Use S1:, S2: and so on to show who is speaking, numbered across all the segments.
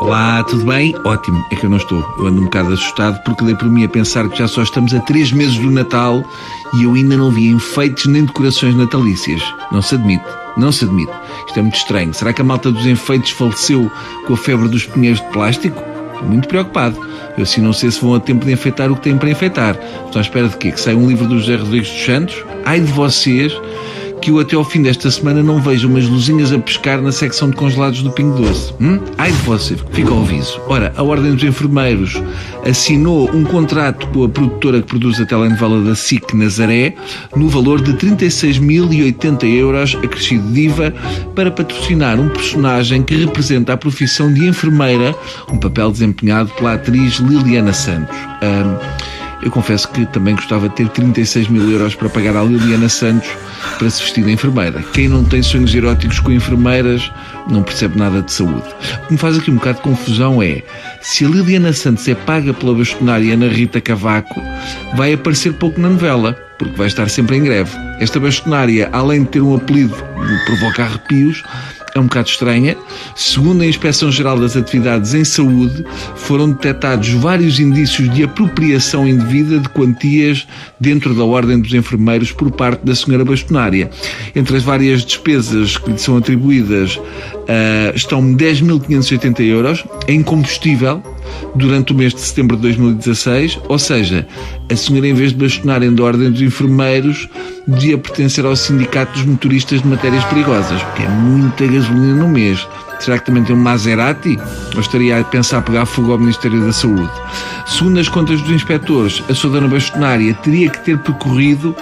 S1: Olá, tudo bem? Ótimo, é que eu não estou. Eu ando um bocado assustado porque dei por mim a pensar que já só estamos a três meses do Natal e eu ainda não vi enfeites nem decorações natalícias. Não se admite, não se admite. Isto é muito estranho. Será que a malta dos enfeites faleceu com a febre dos pinheiros de plástico? Estou muito preocupado. Eu assim não sei se vão a tempo de enfeitar o que têm para enfeitar. Estou à espera de quê? Que saia um livro do José Rodrigues dos Santos? Ai de vocês que eu até ao fim desta semana não vejo umas luzinhas a pescar na secção de congelados do Pingo Doce. Hum? Ai de você, fica ao aviso. Ora, a Ordem dos Enfermeiros assinou um contrato com a produtora que produz a telenovela da SIC Nazaré no valor de 36.080 euros acrescido de IVA para patrocinar um personagem que representa a profissão de enfermeira, um papel desempenhado pela atriz Liliana Santos. Um, eu confesso que também gostava de ter 36 mil euros para pagar à Liliana Santos para se vestir de enfermeira. Quem não tem sonhos eróticos com enfermeiras não percebe nada de saúde. O que me faz aqui um bocado de confusão é se a Liliana Santos é paga pela bastonária Ana Rita Cavaco, vai aparecer pouco na novela, porque vai estar sempre em greve. Esta bastonária, além de ter um apelido que provoca arrepios, é um bocado estranha. Segundo a Inspeção Geral das Atividades em Saúde, foram detectados vários indícios de apropriação indevida de quantias dentro da Ordem dos Enfermeiros por parte da senhora bastonária. Entre as várias despesas que lhe são atribuídas uh, estão 10.580 euros em combustível durante o mês de setembro de 2016, ou seja, a senhora, em vez de bastonarem da Ordem dos Enfermeiros, devia pertencer ao Sindicato dos Motoristas de Matérias Perigosas, porque é muita gasolina no mês. Será que também tem um Maserati? Ou estaria a pensar pegar fogo ao Ministério da Saúde? Segundo as contas dos inspectores, a sua dona bastonária teria que ter percorrido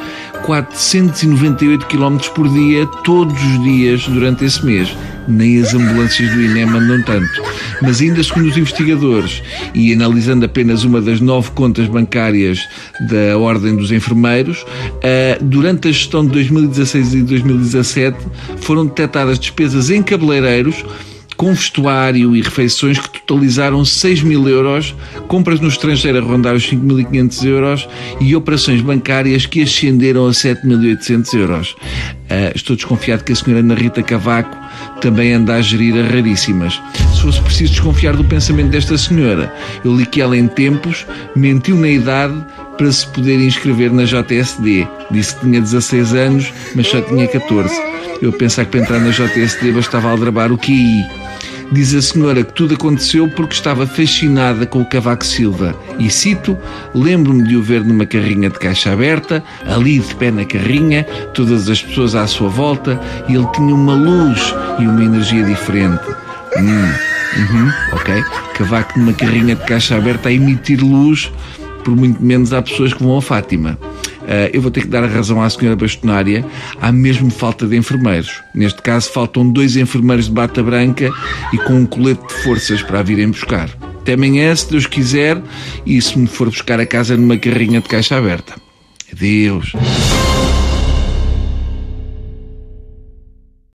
S1: 498 km por dia, todos os dias, durante esse mês. Nem as ambulâncias do INEM andam tanto. Mas ainda segundo os investigadores, e analisando apenas uma das nove contas bancárias da Ordem dos Enfermeiros, eh, durante a gestão de 2016 e 2017 foram detectadas despesas em cabeleireiros com vestuário e refeições que totalizaram 6 mil euros, compras no estrangeiro a rondar os 5.500 euros e operações bancárias que ascenderam a 7.800 euros. Uh, estou desconfiado que a senhora Ana Rita Cavaco também anda a gerir a raríssimas. Se fosse preciso desconfiar do pensamento desta senhora, eu li que ela em tempos mentiu na idade para se poder inscrever na JSD. Disse que tinha 16 anos, mas só tinha 14. Eu pensava que para entrar na JSD bastava aldrabar o QI. Diz a senhora que tudo aconteceu porque estava fascinada com o Cavaco Silva. E cito: Lembro-me de o ver numa carrinha de caixa aberta, ali de pé na carrinha, todas as pessoas à sua volta, e ele tinha uma luz e uma energia diferente. Hum, uhum, ok. Cavaco numa carrinha de caixa aberta a emitir luz, por muito menos há pessoas que vão a Fátima. Uh, eu vou ter que dar a razão à senhora bastonária, há mesmo falta de enfermeiros. Neste caso, faltam dois enfermeiros de bata branca e com um colete de forças para a virem buscar. Até amanhã, se Deus quiser, e se me for buscar a casa numa carrinha de caixa aberta. Adeus.